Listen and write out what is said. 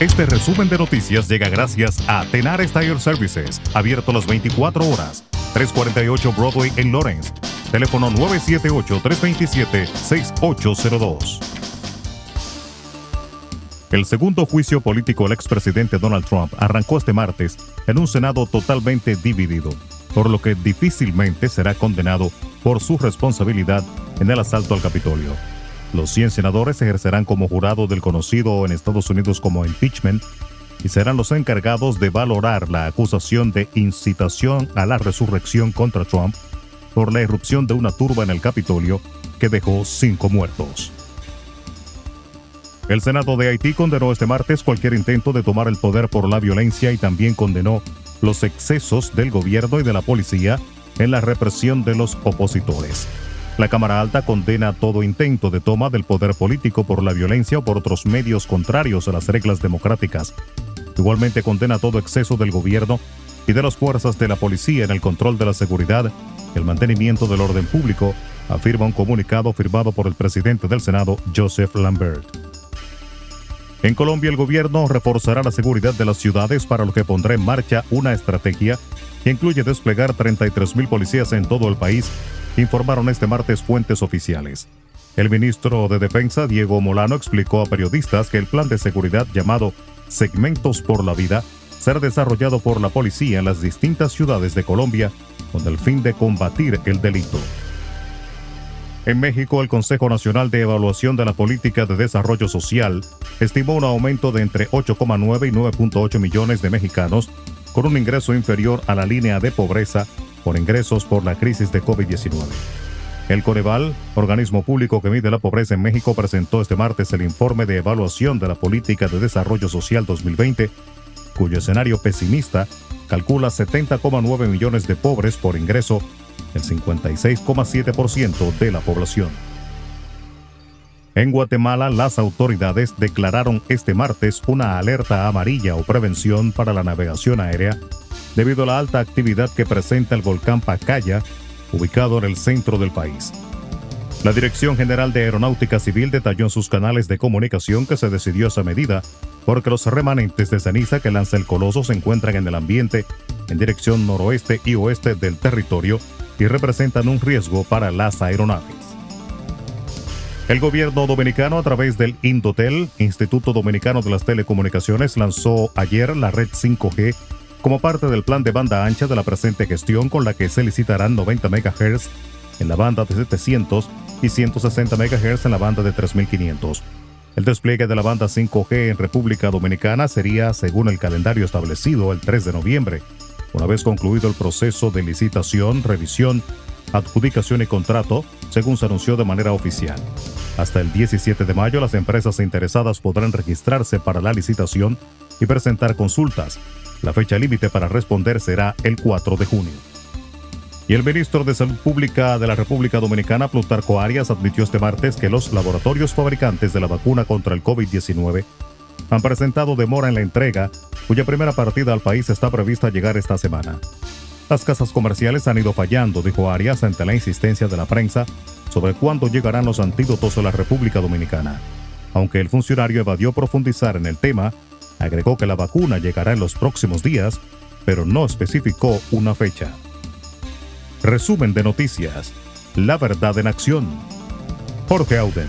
Este resumen de noticias llega gracias a Tenar Tire Services, abierto las 24 horas, 348 Broadway en Lawrence. Teléfono 978-327-6802. El segundo juicio político del expresidente Donald Trump arrancó este martes en un Senado totalmente dividido, por lo que difícilmente será condenado por su responsabilidad en el asalto al Capitolio. Los 100 senadores ejercerán como jurado del conocido en Estados Unidos como impeachment y serán los encargados de valorar la acusación de incitación a la resurrección contra Trump por la irrupción de una turba en el Capitolio que dejó cinco muertos. El Senado de Haití condenó este martes cualquier intento de tomar el poder por la violencia y también condenó los excesos del gobierno y de la policía en la represión de los opositores. La Cámara Alta condena todo intento de toma del poder político por la violencia o por otros medios contrarios a las reglas democráticas. Igualmente condena todo exceso del gobierno y de las fuerzas de la policía en el control de la seguridad y el mantenimiento del orden público, afirma un comunicado firmado por el presidente del Senado, Joseph Lambert. En Colombia el gobierno reforzará la seguridad de las ciudades para lo que pondrá en marcha una estrategia que incluye desplegar 33.000 policías en todo el país, informaron este martes fuentes oficiales. El ministro de Defensa, Diego Molano, explicó a periodistas que el plan de seguridad llamado Segmentos por la Vida será desarrollado por la policía en las distintas ciudades de Colombia con el fin de combatir el delito. En México, el Consejo Nacional de Evaluación de la Política de Desarrollo Social estimó un aumento de entre 8,9 y 9.8 millones de mexicanos con un ingreso inferior a la línea de pobreza por ingresos por la crisis de COVID-19. El Coneval, organismo público que mide la pobreza en México, presentó este martes el informe de evaluación de la Política de Desarrollo Social 2020, cuyo escenario pesimista calcula 70,9 millones de pobres por ingreso el 56,7% de la población. En Guatemala, las autoridades declararon este martes una alerta amarilla o prevención para la navegación aérea debido a la alta actividad que presenta el volcán Pacaya, ubicado en el centro del país. La Dirección General de Aeronáutica Civil detalló en sus canales de comunicación que se decidió esa medida porque los remanentes de ceniza que lanza el coloso se encuentran en el ambiente en dirección noroeste y oeste del territorio y representan un riesgo para las aeronaves. El gobierno dominicano a través del Indotel, Instituto Dominicano de las Telecomunicaciones, lanzó ayer la red 5G como parte del plan de banda ancha de la presente gestión con la que se licitarán 90 MHz en la banda de 700 y 160 MHz en la banda de 3500. El despliegue de la banda 5G en República Dominicana sería, según el calendario establecido, el 3 de noviembre, una vez concluido el proceso de licitación, revisión, adjudicación y contrato, según se anunció de manera oficial. Hasta el 17 de mayo las empresas interesadas podrán registrarse para la licitación y presentar consultas. La fecha límite para responder será el 4 de junio. Y el ministro de Salud Pública de la República Dominicana, Plutarco Arias, admitió este martes que los laboratorios fabricantes de la vacuna contra el COVID-19 han presentado demora en la entrega, cuya primera partida al país está prevista llegar esta semana. Las casas comerciales han ido fallando, dijo Arias ante la insistencia de la prensa sobre cuándo llegarán los antídotos a la República Dominicana. Aunque el funcionario evadió profundizar en el tema, agregó que la vacuna llegará en los próximos días, pero no especificó una fecha. Resumen de noticias. La verdad en acción. Jorge Auden.